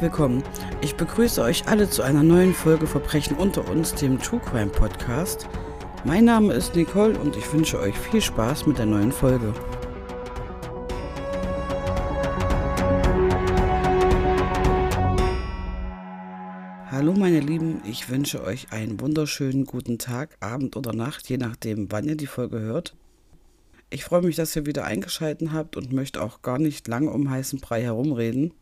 Willkommen. Ich begrüße euch alle zu einer neuen Folge Verbrechen unter uns, dem True Crime Podcast. Mein Name ist Nicole und ich wünsche euch viel Spaß mit der neuen Folge. Hallo meine Lieben, ich wünsche euch einen wunderschönen guten Tag, Abend oder Nacht, je nachdem, wann ihr die Folge hört. Ich freue mich, dass ihr wieder eingeschaltet habt und möchte auch gar nicht lange um heißen Brei herumreden.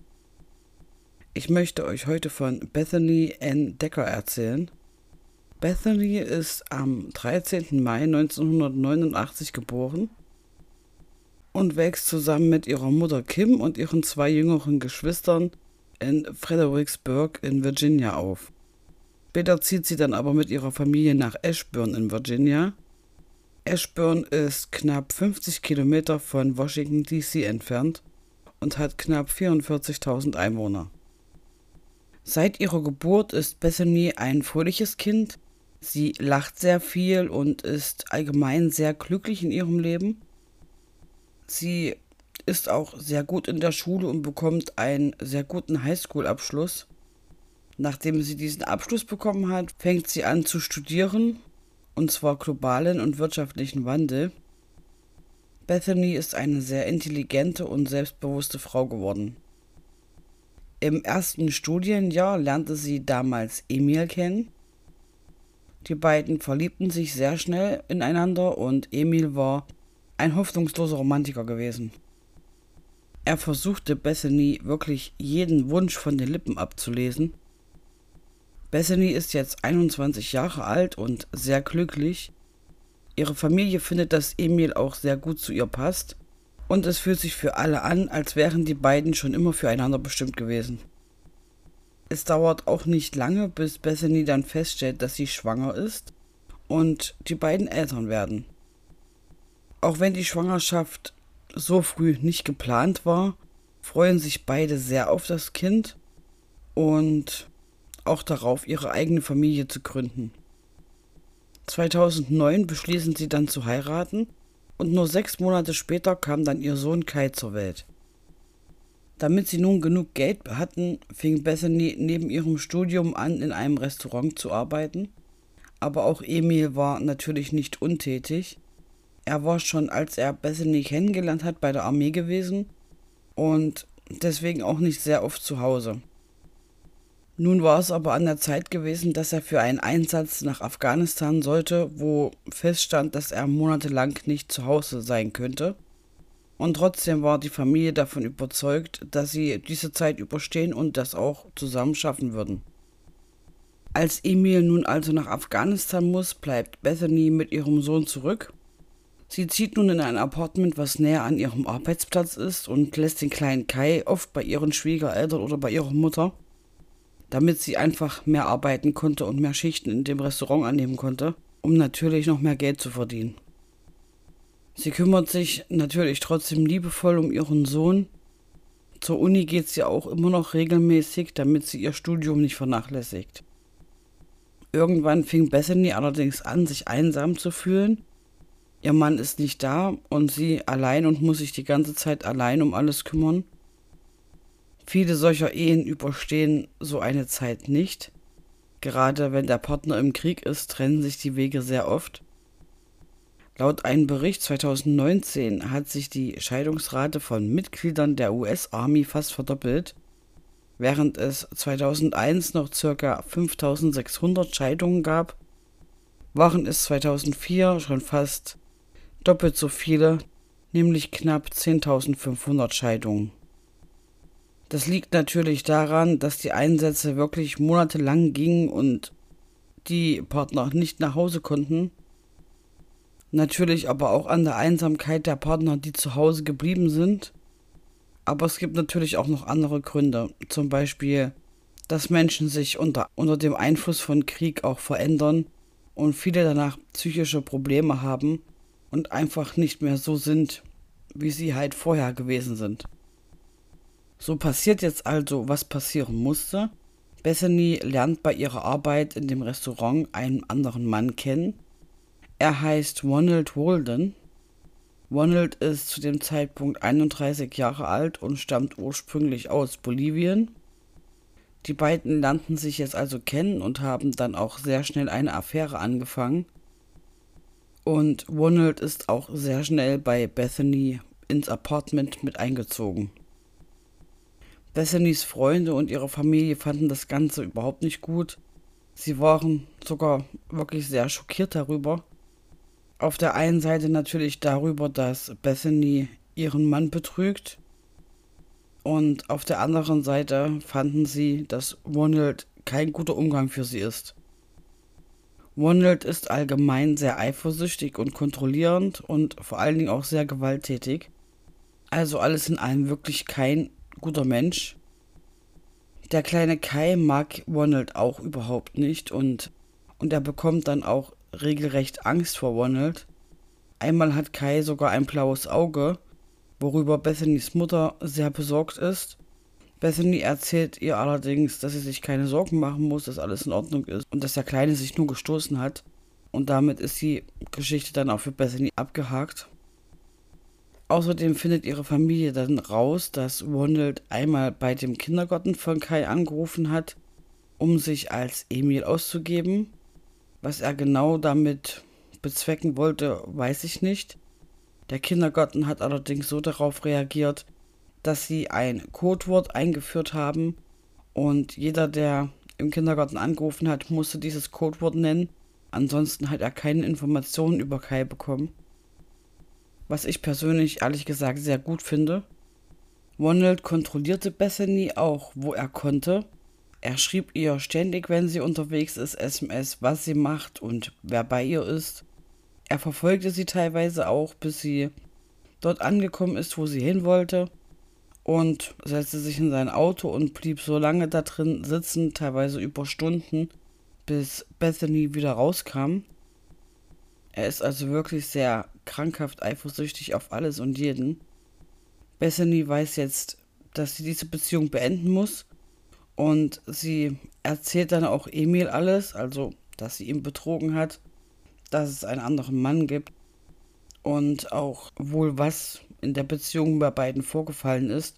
Ich möchte euch heute von Bethany N. Decker erzählen. Bethany ist am 13. Mai 1989 geboren und wächst zusammen mit ihrer Mutter Kim und ihren zwei jüngeren Geschwistern in Fredericksburg in Virginia auf. Später zieht sie dann aber mit ihrer Familie nach Ashburn in Virginia. Ashburn ist knapp 50 Kilometer von Washington DC entfernt und hat knapp 44.000 Einwohner. Seit ihrer Geburt ist Bethany ein fröhliches Kind. Sie lacht sehr viel und ist allgemein sehr glücklich in ihrem Leben. Sie ist auch sehr gut in der Schule und bekommt einen sehr guten Highschool-Abschluss. Nachdem sie diesen Abschluss bekommen hat, fängt sie an zu studieren, und zwar globalen und wirtschaftlichen Wandel. Bethany ist eine sehr intelligente und selbstbewusste Frau geworden. Im ersten Studienjahr lernte sie damals Emil kennen. Die beiden verliebten sich sehr schnell ineinander und Emil war ein hoffnungsloser Romantiker gewesen. Er versuchte Bethany wirklich jeden Wunsch von den Lippen abzulesen. Bethany ist jetzt 21 Jahre alt und sehr glücklich. Ihre Familie findet, dass Emil auch sehr gut zu ihr passt und es fühlt sich für alle an, als wären die beiden schon immer füreinander bestimmt gewesen. Es dauert auch nicht lange, bis Bethany dann feststellt, dass sie schwanger ist und die beiden Eltern werden. Auch wenn die Schwangerschaft so früh nicht geplant war, freuen sich beide sehr auf das Kind und auch darauf, ihre eigene Familie zu gründen. 2009 beschließen sie dann zu heiraten und nur sechs Monate später kam dann ihr Sohn Kai zur Welt. Damit sie nun genug Geld hatten, fing Bethany neben ihrem Studium an, in einem Restaurant zu arbeiten. Aber auch Emil war natürlich nicht untätig. Er war schon, als er Bethany kennengelernt hat, bei der Armee gewesen und deswegen auch nicht sehr oft zu Hause. Nun war es aber an der Zeit gewesen, dass er für einen Einsatz nach Afghanistan sollte, wo feststand, dass er monatelang nicht zu Hause sein könnte. Und trotzdem war die Familie davon überzeugt, dass sie diese Zeit überstehen und das auch zusammen schaffen würden. Als Emil nun also nach Afghanistan muss, bleibt Bethany mit ihrem Sohn zurück. Sie zieht nun in ein Apartment, was näher an ihrem Arbeitsplatz ist und lässt den kleinen Kai oft bei ihren Schwiegereltern oder bei ihrer Mutter damit sie einfach mehr arbeiten konnte und mehr Schichten in dem Restaurant annehmen konnte, um natürlich noch mehr Geld zu verdienen. Sie kümmert sich natürlich trotzdem liebevoll um ihren Sohn. Zur Uni geht sie auch immer noch regelmäßig, damit sie ihr Studium nicht vernachlässigt. Irgendwann fing Bethany allerdings an, sich einsam zu fühlen. Ihr Mann ist nicht da und sie allein und muss sich die ganze Zeit allein um alles kümmern. Viele solcher Ehen überstehen so eine Zeit nicht. Gerade wenn der Partner im Krieg ist, trennen sich die Wege sehr oft. Laut einem Bericht 2019 hat sich die Scheidungsrate von Mitgliedern der US Army fast verdoppelt. Während es 2001 noch ca. 5600 Scheidungen gab, waren es 2004 schon fast doppelt so viele, nämlich knapp 10.500 Scheidungen. Das liegt natürlich daran, dass die Einsätze wirklich monatelang gingen und die Partner nicht nach Hause konnten. Natürlich aber auch an der Einsamkeit der Partner, die zu Hause geblieben sind. Aber es gibt natürlich auch noch andere Gründe. Zum Beispiel, dass Menschen sich unter, unter dem Einfluss von Krieg auch verändern und viele danach psychische Probleme haben und einfach nicht mehr so sind, wie sie halt vorher gewesen sind. So passiert jetzt also, was passieren musste. Bethany lernt bei ihrer Arbeit in dem Restaurant einen anderen Mann kennen. Er heißt Ronald Walden. Ronald ist zu dem Zeitpunkt 31 Jahre alt und stammt ursprünglich aus Bolivien. Die beiden lernten sich jetzt also kennen und haben dann auch sehr schnell eine Affäre angefangen. Und Ronald ist auch sehr schnell bei Bethany ins Apartment mit eingezogen. Bethany's Freunde und ihre Familie fanden das Ganze überhaupt nicht gut. Sie waren sogar wirklich sehr schockiert darüber. Auf der einen Seite natürlich darüber, dass Bethany ihren Mann betrügt. Und auf der anderen Seite fanden sie, dass Ronald kein guter Umgang für sie ist. Ronald ist allgemein sehr eifersüchtig und kontrollierend und vor allen Dingen auch sehr gewalttätig. Also alles in allem wirklich kein guter Mensch. Der kleine Kai mag Ronald auch überhaupt nicht und, und er bekommt dann auch regelrecht Angst vor Ronald. Einmal hat Kai sogar ein blaues Auge, worüber Bethany's Mutter sehr besorgt ist. Bethany erzählt ihr allerdings, dass sie sich keine Sorgen machen muss, dass alles in Ordnung ist und dass der Kleine sich nur gestoßen hat. Und damit ist die Geschichte dann auch für Bethany abgehakt. Außerdem findet ihre Familie dann raus, dass Ronald einmal bei dem Kindergarten von Kai angerufen hat, um sich als Emil auszugeben. Was er genau damit bezwecken wollte, weiß ich nicht. Der Kindergarten hat allerdings so darauf reagiert, dass sie ein Codewort eingeführt haben und jeder, der im Kindergarten angerufen hat, musste dieses Codewort nennen. Ansonsten hat er keine Informationen über Kai bekommen was ich persönlich ehrlich gesagt sehr gut finde. Ronald kontrollierte Bethany auch, wo er konnte. Er schrieb ihr ständig, wenn sie unterwegs ist, SMS, was sie macht und wer bei ihr ist. Er verfolgte sie teilweise auch, bis sie dort angekommen ist, wo sie hin wollte und setzte sich in sein Auto und blieb so lange da drin sitzen, teilweise über Stunden, bis Bethany wieder rauskam. Er ist also wirklich sehr krankhaft eifersüchtig auf alles und jeden. Bethany weiß jetzt, dass sie diese Beziehung beenden muss und sie erzählt dann auch Emil alles, also dass sie ihn betrogen hat, dass es einen anderen Mann gibt und auch wohl was in der Beziehung bei beiden vorgefallen ist.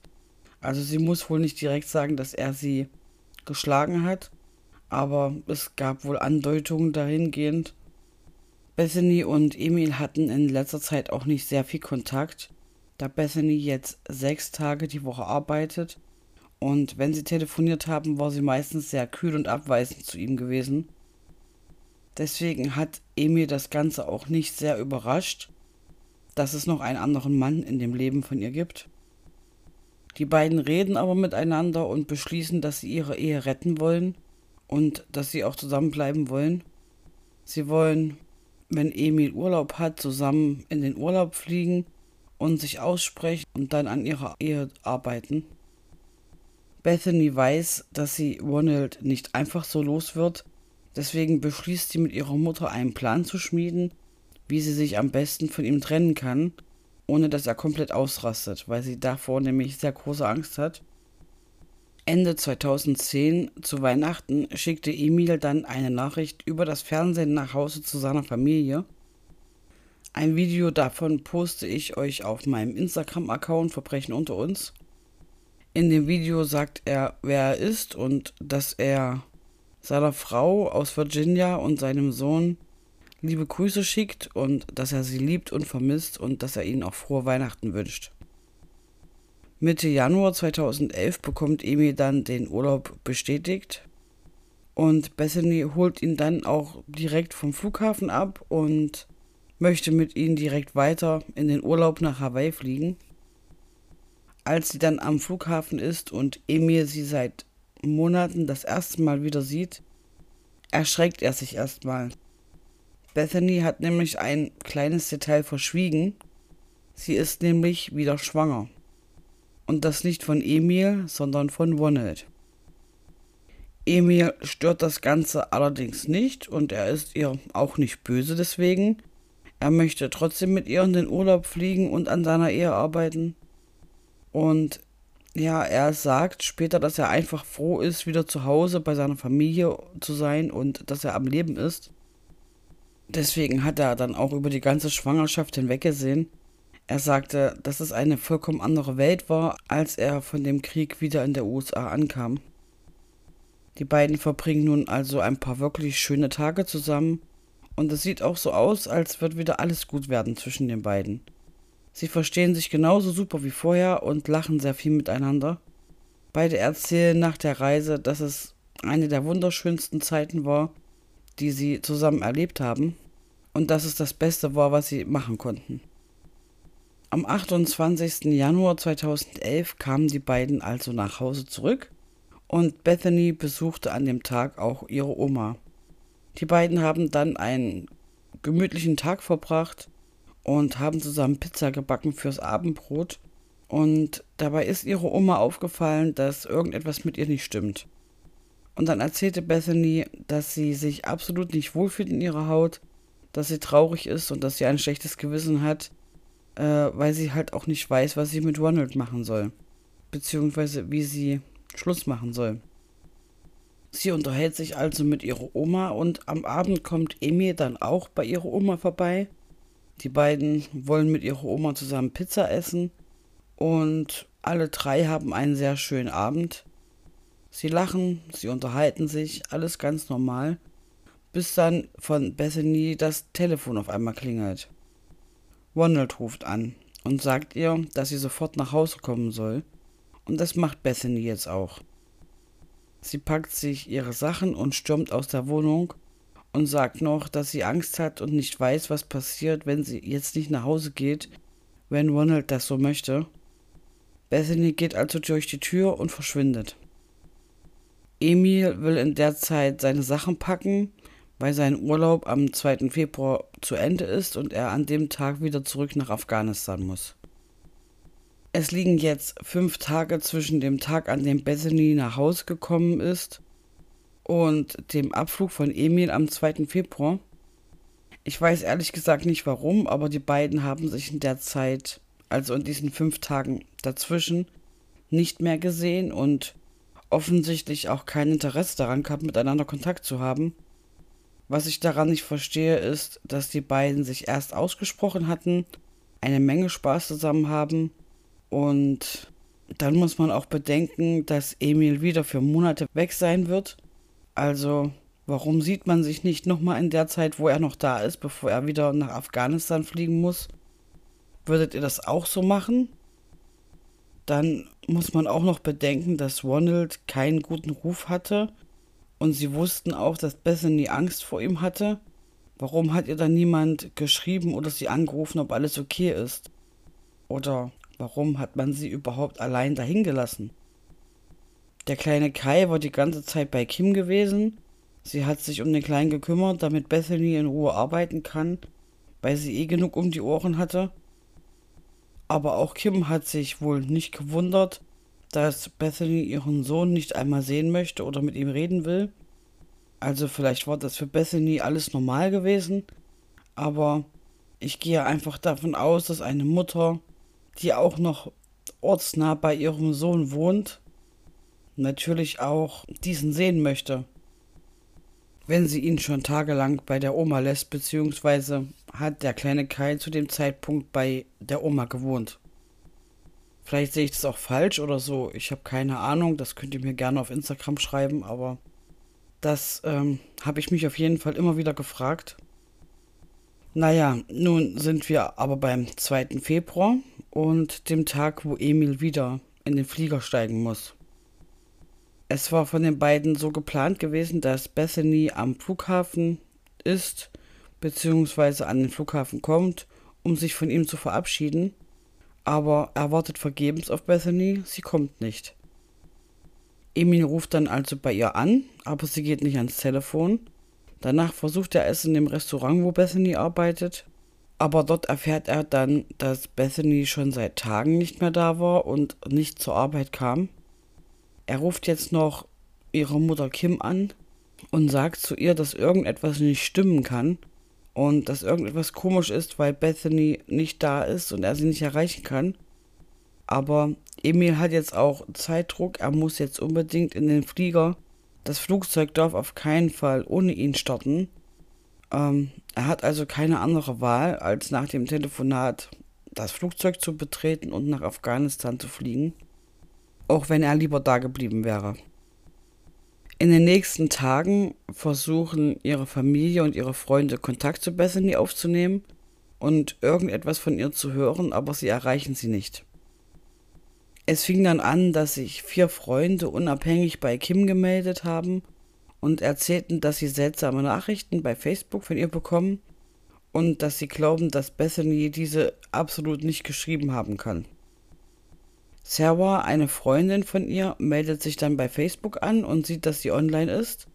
Also sie muss wohl nicht direkt sagen, dass er sie geschlagen hat, aber es gab wohl Andeutungen dahingehend, Bethany und Emil hatten in letzter Zeit auch nicht sehr viel Kontakt, da Bethany jetzt sechs Tage die Woche arbeitet und wenn sie telefoniert haben, war sie meistens sehr kühl und abweisend zu ihm gewesen. Deswegen hat Emil das Ganze auch nicht sehr überrascht, dass es noch einen anderen Mann in dem Leben von ihr gibt. Die beiden reden aber miteinander und beschließen, dass sie ihre Ehe retten wollen und dass sie auch zusammenbleiben wollen. Sie wollen wenn Emil Urlaub hat, zusammen in den Urlaub fliegen und sich aussprechen und dann an ihrer Ehe arbeiten. Bethany weiß, dass sie Ronald nicht einfach so los wird, deswegen beschließt sie mit ihrer Mutter einen Plan zu schmieden, wie sie sich am besten von ihm trennen kann, ohne dass er komplett ausrastet, weil sie davor nämlich sehr große Angst hat. Ende 2010 zu Weihnachten schickte Emil dann eine Nachricht über das Fernsehen nach Hause zu seiner Familie. Ein Video davon poste ich euch auf meinem Instagram-Account Verbrechen unter uns. In dem Video sagt er, wer er ist und dass er seiner Frau aus Virginia und seinem Sohn liebe Grüße schickt und dass er sie liebt und vermisst und dass er ihnen auch frohe Weihnachten wünscht. Mitte Januar 2011 bekommt Emil dann den Urlaub bestätigt und Bethany holt ihn dann auch direkt vom Flughafen ab und möchte mit ihm direkt weiter in den Urlaub nach Hawaii fliegen. Als sie dann am Flughafen ist und Emil sie seit Monaten das erste Mal wieder sieht, erschreckt er sich erstmal. Bethany hat nämlich ein kleines Detail verschwiegen. Sie ist nämlich wieder schwanger. Und das nicht von Emil, sondern von Ronald. Emil stört das Ganze allerdings nicht und er ist ihr auch nicht böse deswegen. Er möchte trotzdem mit ihr in den Urlaub fliegen und an seiner Ehe arbeiten. Und ja, er sagt später, dass er einfach froh ist, wieder zu Hause bei seiner Familie zu sein und dass er am Leben ist. Deswegen hat er dann auch über die ganze Schwangerschaft hinweggesehen. Er sagte, dass es eine vollkommen andere Welt war, als er von dem Krieg wieder in der USA ankam. Die beiden verbringen nun also ein paar wirklich schöne Tage zusammen und es sieht auch so aus, als wird wieder alles gut werden zwischen den beiden. Sie verstehen sich genauso super wie vorher und lachen sehr viel miteinander. Beide erzählen nach der Reise, dass es eine der wunderschönsten Zeiten war, die sie zusammen erlebt haben und dass es das Beste war, was sie machen konnten. Am 28. Januar 2011 kamen die beiden also nach Hause zurück und Bethany besuchte an dem Tag auch ihre Oma. Die beiden haben dann einen gemütlichen Tag verbracht und haben zusammen Pizza gebacken fürs Abendbrot. Und dabei ist ihre Oma aufgefallen, dass irgendetwas mit ihr nicht stimmt. Und dann erzählte Bethany, dass sie sich absolut nicht wohlfühlt in ihrer Haut, dass sie traurig ist und dass sie ein schlechtes Gewissen hat, äh, weil sie halt auch nicht weiß, was sie mit Ronald machen soll. Beziehungsweise wie sie Schluss machen soll. Sie unterhält sich also mit ihrer Oma und am Abend kommt Emil dann auch bei ihrer Oma vorbei die beiden wollen mit ihrer Oma zusammen Pizza essen und alle drei haben einen sehr schönen Abend. Sie lachen, sie unterhalten sich, alles ganz normal, bis dann von Bethany das Telefon auf einmal klingelt. Ronald ruft an und sagt ihr, dass sie sofort nach Hause kommen soll, und das macht Bethany jetzt auch. Sie packt sich ihre Sachen und stürmt aus der Wohnung und sagt noch, dass sie Angst hat und nicht weiß, was passiert, wenn sie jetzt nicht nach Hause geht, wenn Ronald das so möchte. Bethany geht also durch die Tür und verschwindet. Emil will in der Zeit seine Sachen packen, weil sein Urlaub am 2. Februar zu Ende ist und er an dem Tag wieder zurück nach Afghanistan muss. Es liegen jetzt fünf Tage zwischen dem Tag, an dem Bethany nach Hause gekommen ist, und dem Abflug von Emil am 2. Februar. Ich weiß ehrlich gesagt nicht warum, aber die beiden haben sich in der Zeit, also in diesen fünf Tagen dazwischen, nicht mehr gesehen und offensichtlich auch kein Interesse daran gehabt, miteinander Kontakt zu haben. Was ich daran nicht verstehe, ist, dass die beiden sich erst ausgesprochen hatten, eine Menge Spaß zusammen haben und dann muss man auch bedenken, dass Emil wieder für Monate weg sein wird also, warum sieht man sich nicht nochmal in der Zeit, wo er noch da ist, bevor er wieder nach Afghanistan fliegen muss? Würdet ihr das auch so machen? Dann muss man auch noch bedenken, dass Ronald keinen guten Ruf hatte und sie wussten auch, dass Bethany Angst vor ihm hatte. Warum hat ihr dann niemand geschrieben oder sie angerufen, ob alles okay ist? Oder warum hat man sie überhaupt allein dahin gelassen? Der kleine Kai war die ganze Zeit bei Kim gewesen. Sie hat sich um den Kleinen gekümmert, damit Bethany in Ruhe arbeiten kann, weil sie eh genug um die Ohren hatte. Aber auch Kim hat sich wohl nicht gewundert, dass Bethany ihren Sohn nicht einmal sehen möchte oder mit ihm reden will. Also vielleicht war das für Bethany alles normal gewesen, aber ich gehe einfach davon aus, dass eine Mutter, die auch noch ortsnah bei ihrem Sohn wohnt, natürlich auch diesen sehen möchte. Wenn sie ihn schon tagelang bei der Oma lässt, beziehungsweise hat der kleine Kai zu dem Zeitpunkt bei der Oma gewohnt. Vielleicht sehe ich das auch falsch oder so. Ich habe keine Ahnung. Das könnt ihr mir gerne auf Instagram schreiben, aber das ähm, habe ich mich auf jeden Fall immer wieder gefragt. Naja, nun sind wir aber beim 2. Februar und dem Tag, wo Emil wieder in den Flieger steigen muss. Es war von den beiden so geplant gewesen, dass Bethany am Flughafen ist, beziehungsweise an den Flughafen kommt, um sich von ihm zu verabschieden. Aber er wartet vergebens auf Bethany, sie kommt nicht. Emil ruft dann also bei ihr an, aber sie geht nicht ans Telefon. Danach versucht er es in dem Restaurant, wo Bethany arbeitet, Aber dort erfährt er dann, dass Bethany schon seit Tagen nicht mehr da war und nicht zur Arbeit kam. Er ruft jetzt noch ihre Mutter Kim an und sagt zu ihr, dass irgendetwas nicht stimmen kann und dass irgendetwas komisch ist, weil Bethany nicht da ist und er sie nicht erreichen kann. Aber Emil hat jetzt auch Zeitdruck, er muss jetzt unbedingt in den Flieger. Das Flugzeug darf auf keinen Fall ohne ihn starten. Ähm, er hat also keine andere Wahl, als nach dem Telefonat das Flugzeug zu betreten und nach Afghanistan zu fliegen, auch wenn er lieber da geblieben wäre. In den nächsten Tagen versuchen ihre Familie und ihre Freunde Kontakt zu Bethany aufzunehmen und irgendetwas von ihr zu hören, aber sie erreichen sie nicht. Es fing dann an, dass sich vier Freunde unabhängig bei Kim gemeldet haben und erzählten, dass sie seltsame Nachrichten bei Facebook von ihr bekommen und dass sie glauben, dass Bethany diese absolut nicht geschrieben haben kann. Sarah, eine Freundin von ihr, meldet sich dann bei Facebook an und sieht, dass sie online ist.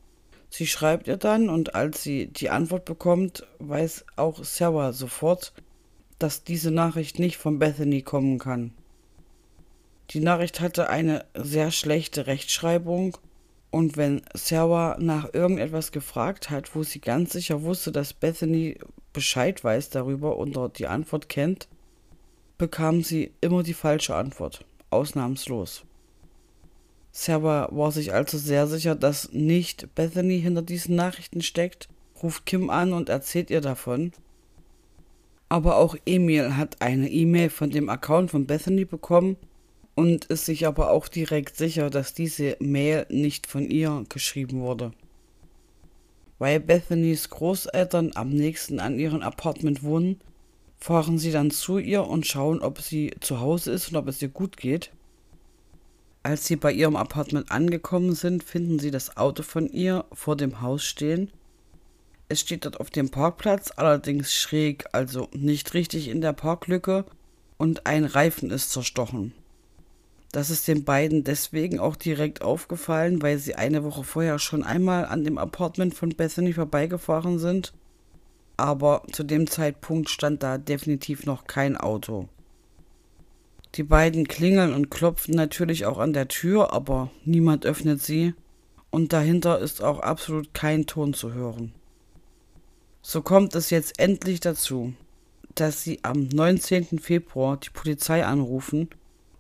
Sie schreibt ihr dann und als sie die Antwort bekommt, weiß auch Sarah sofort, dass diese Nachricht nicht von Bethany kommen kann. Die Nachricht hatte eine sehr schlechte Rechtschreibung und wenn Sarah nach irgendetwas gefragt hat, wo sie ganz sicher wusste, dass Bethany Bescheid weiß darüber und dort die Antwort kennt, bekam sie immer die falsche Antwort ausnahmslos. Sarah war sich also sehr sicher, dass nicht Bethany hinter diesen Nachrichten steckt, ruft Kim an und erzählt ihr davon. Aber auch Emil hat eine E-Mail von dem Account von Bethany bekommen und ist sich aber auch direkt sicher, dass diese Mail nicht von ihr geschrieben wurde. Weil Bethany's Großeltern am nächsten an ihrem Apartment wohnen, fahren sie dann zu ihr und schauen, ob sie zu Hause ist und ob es ihr gut geht. Als sie bei ihrem Apartment angekommen sind, finden sie das Auto von ihr vor dem Haus stehen. Es steht dort auf dem Parkplatz, allerdings schräg, also nicht richtig in der Parklücke, und ein Reifen ist zerstochen. Das ist den beiden deswegen auch direkt aufgefallen, weil sie eine Woche vorher schon einmal an dem Apartment von Bethany vorbeigefahren sind aber zu dem Zeitpunkt stand da definitiv noch kein Auto. Die beiden klingeln und klopfen natürlich auch an der Tür, aber niemand öffnet sie und dahinter ist auch absolut kein Ton zu hören. So kommt es jetzt endlich dazu, dass sie am 19. Februar die Polizei anrufen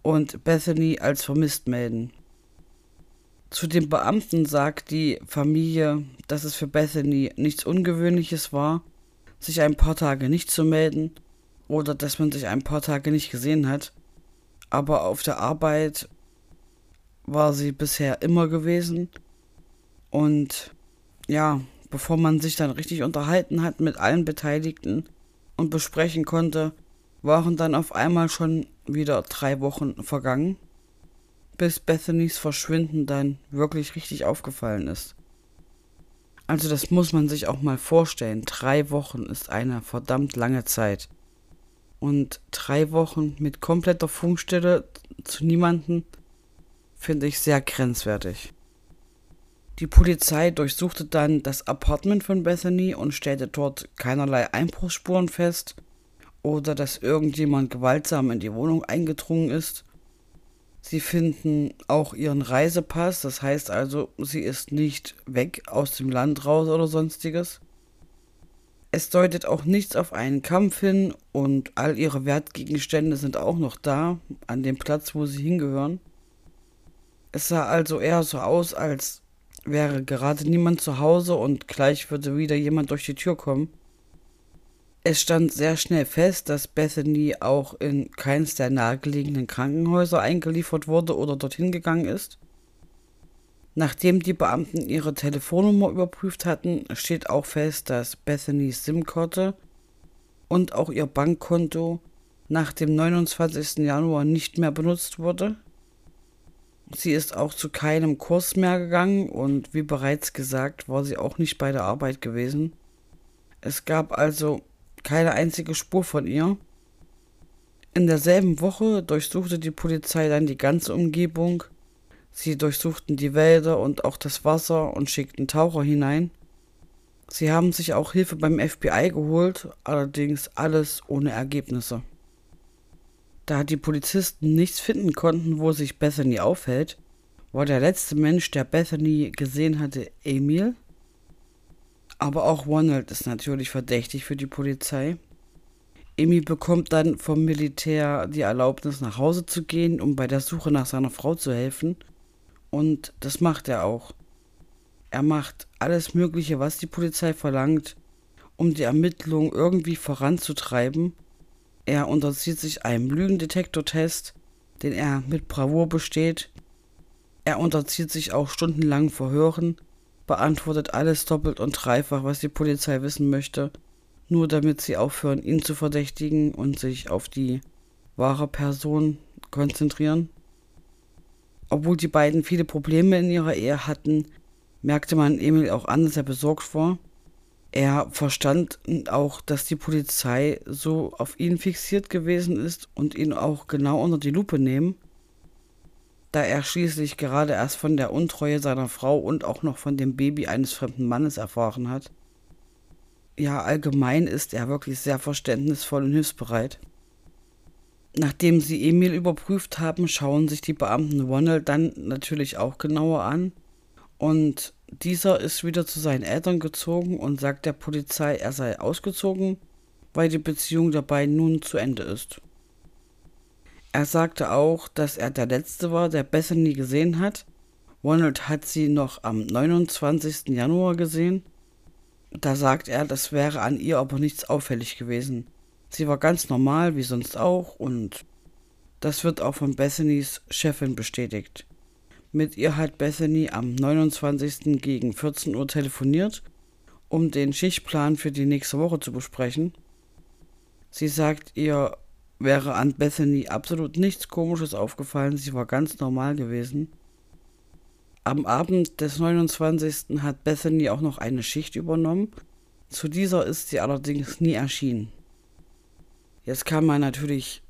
und Bethany als vermisst melden. Zu den Beamten sagt die Familie, dass es für Bethany nichts Ungewöhnliches war sich ein paar Tage nicht zu melden oder dass man sich ein paar Tage nicht gesehen hat. Aber auf der Arbeit war sie bisher immer gewesen. Und ja, bevor man sich dann richtig unterhalten hat mit allen Beteiligten und besprechen konnte, waren dann auf einmal schon wieder drei Wochen vergangen, bis Bethanys Verschwinden dann wirklich richtig aufgefallen ist. Also das muss man sich auch mal vorstellen. Drei Wochen ist eine verdammt lange Zeit. Und drei Wochen mit kompletter Funkstelle zu niemanden finde ich sehr grenzwertig. Die Polizei durchsuchte dann das Apartment von Bethany und stellte dort keinerlei Einbruchsspuren fest oder dass irgendjemand gewaltsam in die Wohnung eingedrungen ist. Sie finden auch ihren Reisepass, das heißt also, sie ist nicht weg aus dem Land raus oder sonstiges. Es deutet auch nichts auf einen Kampf hin und all ihre Wertgegenstände sind auch noch da, an dem Platz, wo sie hingehören. Es sah also eher so aus, als wäre gerade niemand zu Hause und gleich würde wieder jemand durch die Tür kommen. Es stand sehr schnell fest, dass Bethany auch in keins der nahegelegenen Krankenhäuser eingeliefert wurde oder dorthin gegangen ist. Nachdem die Beamten ihre Telefonnummer überprüft hatten, steht auch fest, dass Bethanys SIM-Karte und auch ihr Bankkonto nach dem 29. Januar nicht mehr benutzt wurde. Sie ist auch zu keinem Kurs mehr gegangen und wie bereits gesagt, war sie auch nicht bei der Arbeit gewesen. Es gab also keine einzige Spur von ihr. In derselben Woche durchsuchte die Polizei dann die ganze Umgebung. Sie durchsuchten die Wälder und auch das Wasser und schickten Taucher hinein. Sie haben sich auch Hilfe beim FBI geholt, allerdings alles ohne Ergebnisse. Da die Polizisten nichts finden konnten, wo sich Bethany aufhält, war der letzte Mensch, der Bethany gesehen hatte, Emil. Aber auch Ronald ist natürlich verdächtig für die Polizei. Emil bekommt dann vom Militär die Erlaubnis, nach Hause zu gehen, um bei der Suche nach seiner Frau zu helfen. Und das macht er auch. Er macht alles Mögliche, was die Polizei verlangt, um die Ermittlungen irgendwie voranzutreiben. Er unterzieht sich einem Lügendetektortest, den er mit Bravour besteht. Er unterzieht sich auch stundenlangen Verhören, beantwortet alles doppelt und dreifach, was die Polizei wissen möchte, nur damit sie aufhören, ihn zu verdächtigen und sich auf die wahre Person konzentrieren. Obwohl die beiden viele Probleme in ihrer Ehe hatten, merkte man Emil auch an, dass er besorgt war. Er verstand auch, dass die Polizei so auf ihn fixiert gewesen ist und ihn auch genau unter die Lupe nehmen, da er schließlich gerade erst von der Untreue seiner Frau und auch noch von dem Baby eines fremden Mannes erfahren hat. Ja, allgemein ist er wirklich sehr verständnisvoll und hilfsbereit. Nachdem sie Emil überprüft haben, schauen sich die Beamten Ronald dann natürlich auch genauer an und dieser ist wieder zu seinen Eltern gezogen und sagt der Polizei, er sei ausgezogen, weil die Beziehung der beiden nun zu Ende ist. Er sagte auch, dass er der Letzte war, der Bethany gesehen hat. Ronald hat sie noch am 29. Januar gesehen. Da sagt er, das wäre an ihr aber nichts auffällig gewesen. Sie war ganz normal, wie sonst auch, und das wird auch von Bethany's Chefin bestätigt. Mit ihr hat Bethany am 29. gegen 14 Uhr telefoniert, um den Schichtplan für die nächste Woche zu besprechen. Sie sagt, ihr wäre an Bethany absolut nichts Komisches aufgefallen, sie war ganz normal gewesen. Am Abend des 29. hat Bethany auch noch eine Schicht übernommen. Zu dieser ist sie allerdings nie erschienen. Jetzt kann man natürlich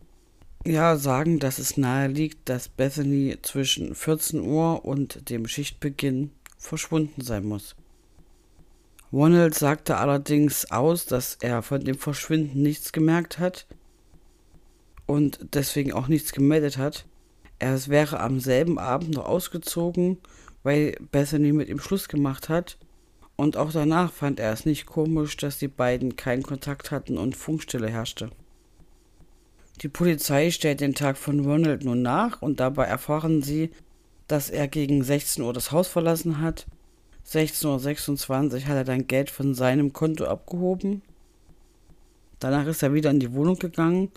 ja sagen, dass es nahe liegt, dass Bethany zwischen 14 Uhr und dem Schichtbeginn verschwunden sein muss. Ronald sagte allerdings aus, dass er von dem Verschwinden nichts gemerkt hat und deswegen auch nichts gemeldet hat. Er wäre am selben Abend noch ausgezogen, weil Bethany mit ihm Schluss gemacht hat. Und auch danach fand er es nicht komisch, dass die beiden keinen Kontakt hatten und Funkstille herrschte. Die Polizei stellt den Tag von Ronald nun nach und dabei erfahren sie, dass er gegen 16 Uhr das Haus verlassen hat. 16.26 Uhr hat er dann Geld von seinem Konto abgehoben. Danach ist er wieder in die Wohnung gegangen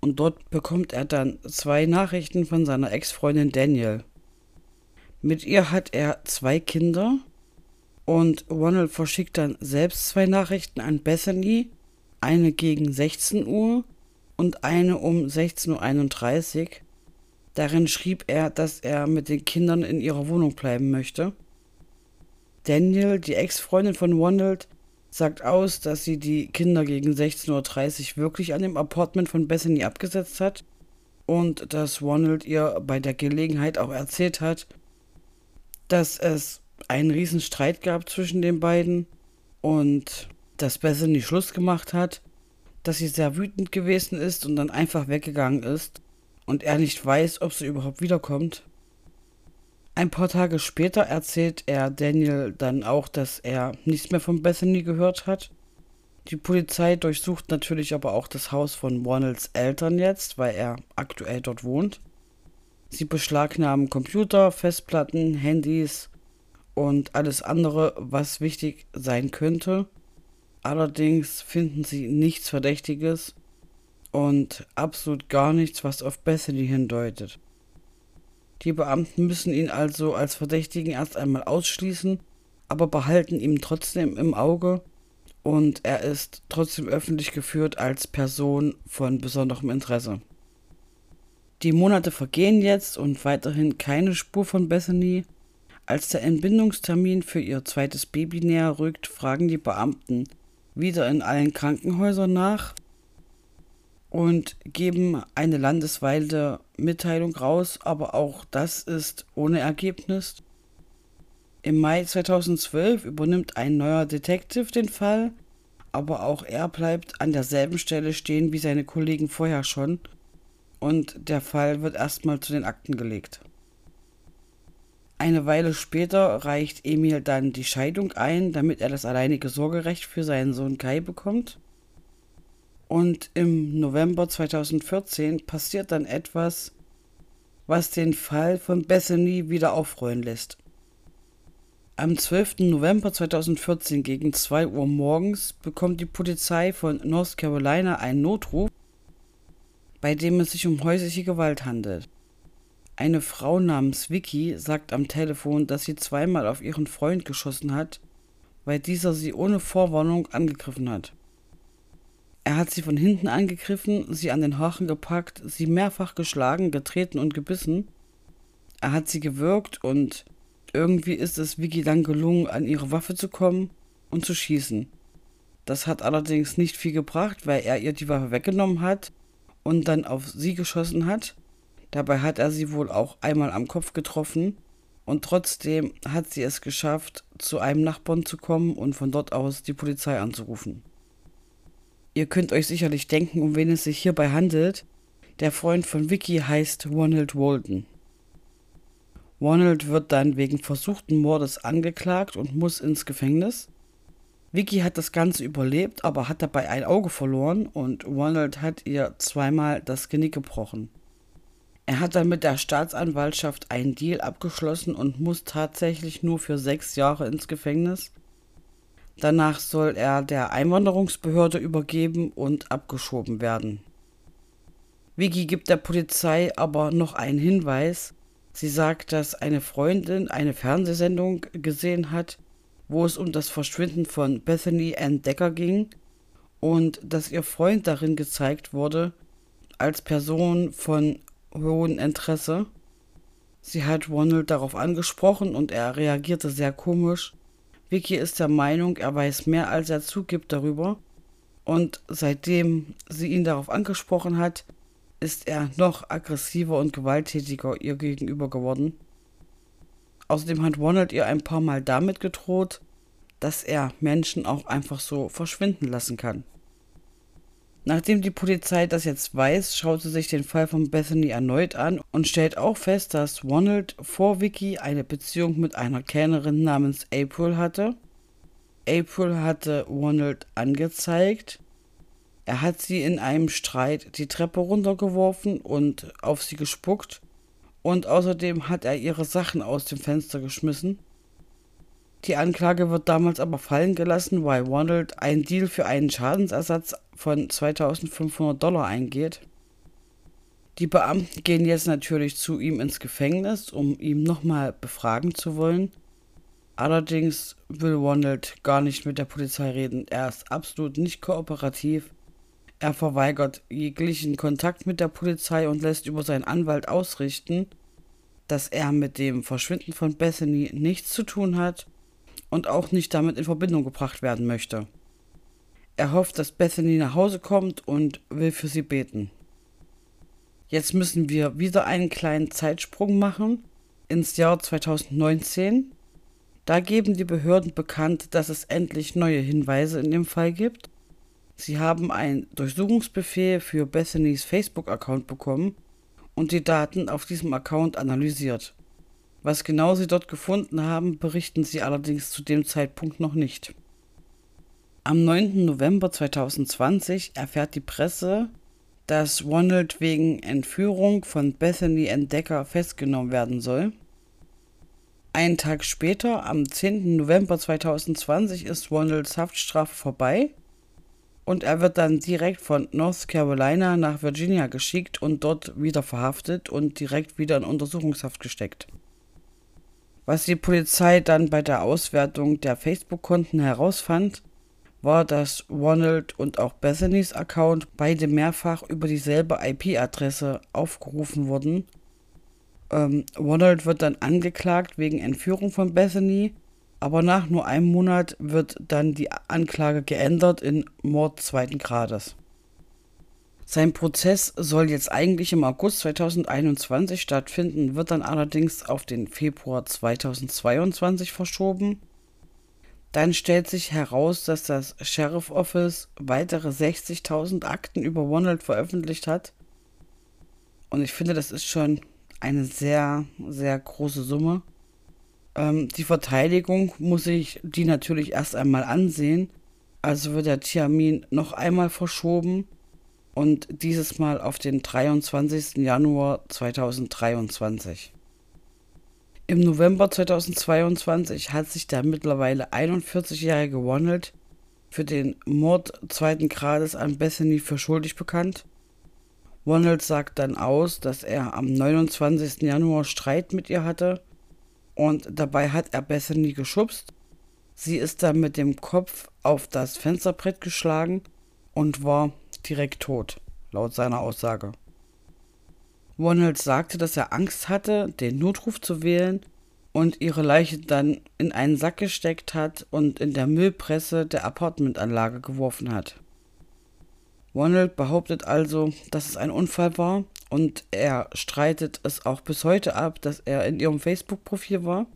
und dort bekommt er dann zwei Nachrichten von seiner Ex-Freundin Daniel. Mit ihr hat er zwei Kinder und Ronald verschickt dann selbst zwei Nachrichten an Bethany, eine gegen 16 Uhr und eine um 16.31 Uhr. Darin schrieb er, dass er mit den Kindern in ihrer Wohnung bleiben möchte. Daniel, die Ex-Freundin von Ronald, sagt aus, dass sie die Kinder gegen 16.30 Uhr wirklich an dem Apartment von Bethany abgesetzt hat und dass Ronald ihr bei der Gelegenheit auch erzählt hat, dass es einen riesen Streit gab zwischen den beiden und dass Bethany Schluss gemacht hat dass sie sehr wütend gewesen ist und dann einfach weggegangen ist und er nicht weiß, ob sie überhaupt wiederkommt. Ein paar Tage später erzählt er Daniel dann auch, dass er nichts mehr von Bethany gehört hat. Die Polizei durchsucht natürlich aber auch das Haus von Ronalds Eltern jetzt, weil er aktuell dort wohnt. Sie beschlagnahmen Computer, Festplatten, Handys und alles andere, was wichtig sein könnte. Allerdings finden sie nichts Verdächtiges und absolut gar nichts, was auf Bethany hindeutet. Die Beamten müssen ihn also als Verdächtigen erst einmal ausschließen, aber behalten ihn trotzdem im Auge und er ist trotzdem öffentlich geführt als Person von besonderem Interesse. Die Monate vergehen jetzt und weiterhin keine Spur von Bethany. Als der Entbindungstermin für ihr zweites Baby näher rückt, fragen die Beamten, wieder in allen Krankenhäusern nach und geben eine landesweite Mitteilung raus, aber auch das ist ohne Ergebnis. Im Mai 2012 übernimmt ein neuer Detective den Fall, aber auch er bleibt an derselben Stelle stehen wie seine Kollegen vorher schon und der Fall wird erstmal zu den Akten gelegt. Eine Weile später reicht Emil dann die Scheidung ein, damit er das alleinige Sorgerecht für seinen Sohn Kai bekommt. Und im November 2014 passiert dann etwas, was den Fall von Bethany wieder aufrollen lässt. Am 12. November 2014 gegen 2 Uhr morgens bekommt die Polizei von North Carolina einen Notruf, bei dem es sich um häusliche Gewalt handelt. Eine Frau namens Vicky sagt am Telefon, dass sie zweimal auf ihren Freund geschossen hat, weil dieser sie ohne Vorwarnung angegriffen hat. Er hat sie von hinten angegriffen, sie an den Haaren gepackt, sie mehrfach geschlagen, getreten und gebissen. Er hat sie gewürgt und irgendwie ist es Vicky dann gelungen, an ihre Waffe zu kommen und zu schießen. Das hat allerdings nicht viel gebracht, weil er ihr die Waffe weggenommen hat und dann auf sie geschossen hat. Dabei hat er sie wohl auch einmal am Kopf getroffen und trotzdem hat sie es geschafft, zu einem Nachbarn zu kommen und von dort aus die Polizei anzurufen. Ihr könnt euch sicherlich denken, um wen es sich hierbei handelt. Der Freund von Vicky heißt Ronald Walden. Ronald wird dann wegen versuchten Mordes angeklagt und muss ins Gefängnis. Vicky hat das Ganze überlebt, aber hat dabei ein Auge verloren und Ronald hat ihr zweimal das Genick gebrochen. Er hat dann mit der Staatsanwaltschaft einen Deal abgeschlossen und muss tatsächlich nur für sechs Jahre ins Gefängnis. Danach soll er der Einwanderungsbehörde übergeben und abgeschoben werden. Vicky gibt der Polizei aber noch einen Hinweis, Sie sagt, dass eine Freundin eine Fernsehsendung gesehen hat, wo es um das Verschwinden von Bethany Ann Decker ging und dass ihr Freund darin gezeigt wurde als Person von hohem Interesse. Sie hat Ronald darauf angesprochen und er reagierte sehr komisch. Vicky ist der Meinung, er weiß mehr als er zugibt darüber. Und seitdem sie ihn darauf angesprochen hat, ist er noch aggressiver und gewalttätiger ihr gegenüber geworden. Außerdem hat Ronald ihr ein paar Mal damit gedroht, dass er Menschen auch einfach so verschwinden lassen kann. Nachdem die Polizei das jetzt weiß, schaut sie sich den Fall von Bethany erneut an und stellt auch fest, dass Ronald vor Vicky eine Beziehung mit einer Kellnerin namens April hatte. April hatte Ronald angezeigt er hat sie in einem Streit die Treppe runtergeworfen und auf sie gespuckt und außerdem hat er ihre Sachen aus dem Fenster geschmissen. Die Anklage wird damals aber fallen gelassen, weil Ronald einen Deal für einen Schadensersatz von 2500 Dollar eingeht. Die Beamten gehen jetzt natürlich zu ihm ins Gefängnis, um ihn nochmal befragen zu wollen. Allerdings will Ronald gar nicht mit der Polizei reden. Er ist absolut nicht kooperativ er verweigert jeglichen Kontakt mit der Polizei und lässt über seinen Anwalt ausrichten, dass er mit dem Verschwinden von Bethany nichts zu tun hat und auch nicht damit in Verbindung gebracht werden möchte. Er hofft, dass Bethany nach Hause kommt und will für sie beten. Jetzt müssen wir wieder einen kleinen Zeitsprung machen ins Jahr 2019. Da geben die Behörden bekannt, dass es endlich neue Hinweise in dem Fall gibt Sie haben einen Durchsuchungsbefehl für Bethanys Facebook-Account bekommen und die Daten auf diesem Account analysiert. Was genau sie dort gefunden haben, berichten sie allerdings zu dem Zeitpunkt noch nicht. Am 9. November 2020 erfährt die Presse, dass Ronald wegen Entführung von Bethany Entdecker festgenommen werden soll. Einen Tag später, am 10. November 2020, ist Ronalds Haftstrafe vorbei und er wird dann direkt von North Carolina nach Virginia geschickt und dort wieder verhaftet und direkt wieder in Untersuchungshaft gesteckt. Was die Polizei dann bei der Auswertung der Facebook-Konten herausfand, war, dass Ronald und auch Bethanys Account beide mehrfach über dieselbe IP-Adresse aufgerufen wurden. Ähm, Ronald wird dann angeklagt wegen Entführung von Bethany aber nach nur einem Monat wird dann die Anklage geändert in Mord zweiten Grades. Sein Prozess soll jetzt eigentlich im August 2021 stattfinden, wird dann allerdings auf den Februar 2022 verschoben. Dann stellt sich heraus, dass das Sheriff Office weitere 60.000 Akten über OneHealth veröffentlicht hat. Und ich finde, das ist schon eine sehr, sehr große Summe. Ähm, die Verteidigung muss sich die natürlich erst einmal ansehen. Also wird der Termin noch einmal verschoben und dieses Mal auf den 23. Januar 2023. Im November 2022 hat sich der mittlerweile 41-jährige Ronald für den Mord zweiten Grades an Bethany für schuldig bekannt. Ronald sagt dann aus, dass er am 29. Januar Streit mit ihr hatte und dabei hat er Bethany geschubst. Sie ist dann mit dem Kopf auf das Fensterbrett geschlagen und war direkt tot, laut seiner Aussage. Ronald sagte, dass er Angst hatte, den Notruf zu wählen und ihre Leiche dann in einen Sack gesteckt hat und in der Müllpresse der Apartmentanlage geworfen hat. Ronald behauptet also, dass es ein Unfall war und er streitet es auch bis heute ab, dass er in ihrem Facebook-Profil war.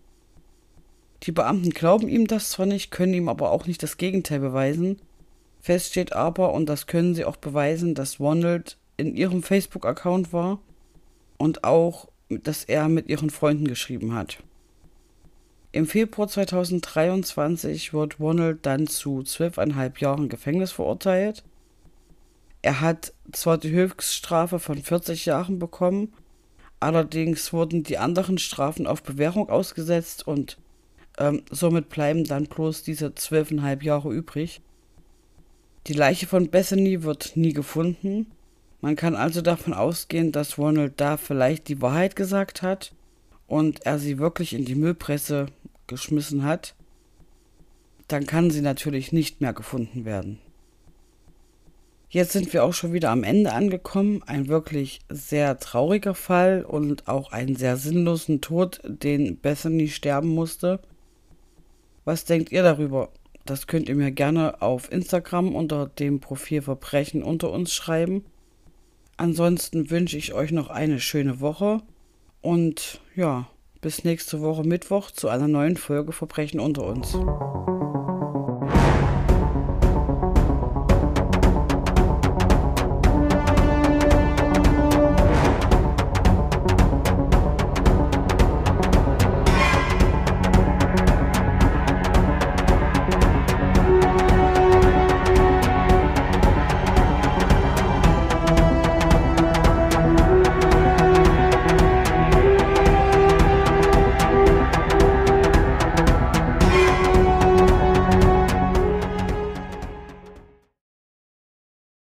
Die Beamten glauben ihm das zwar nicht, können ihm aber auch nicht das Gegenteil beweisen, Fest steht aber, und das können sie auch beweisen, dass Ronald in ihrem Facebook-Account war und auch, dass er mit ihren Freunden geschrieben hat. Im Februar 2023 wird Ronald dann zu zwölfeinhalb Jahren Gefängnis verurteilt. Er hat zwar die Höchststrafe von 40 Jahren bekommen, allerdings wurden die anderen Strafen auf Bewährung ausgesetzt und ähm, somit bleiben dann bloß diese zwölfeinhalb Jahre übrig. Die Leiche von Bethany wird nie gefunden. Man kann also davon ausgehen, dass Ronald da vielleicht die Wahrheit gesagt hat und er sie wirklich in die Müllpresse geschmissen hat. Dann kann sie natürlich nicht mehr gefunden werden. Jetzt sind wir auch schon wieder am Ende angekommen. Ein wirklich sehr trauriger Fall und auch einen sehr sinnlosen Tod, den Bethany sterben musste. Was denkt ihr darüber? Das könnt ihr mir gerne auf Instagram unter dem Profil Verbrechen unter uns schreiben. Ansonsten wünsche ich euch noch eine schöne Woche und ja, bis nächste Woche Mittwoch zu einer neuen Folge Verbrechen unter uns.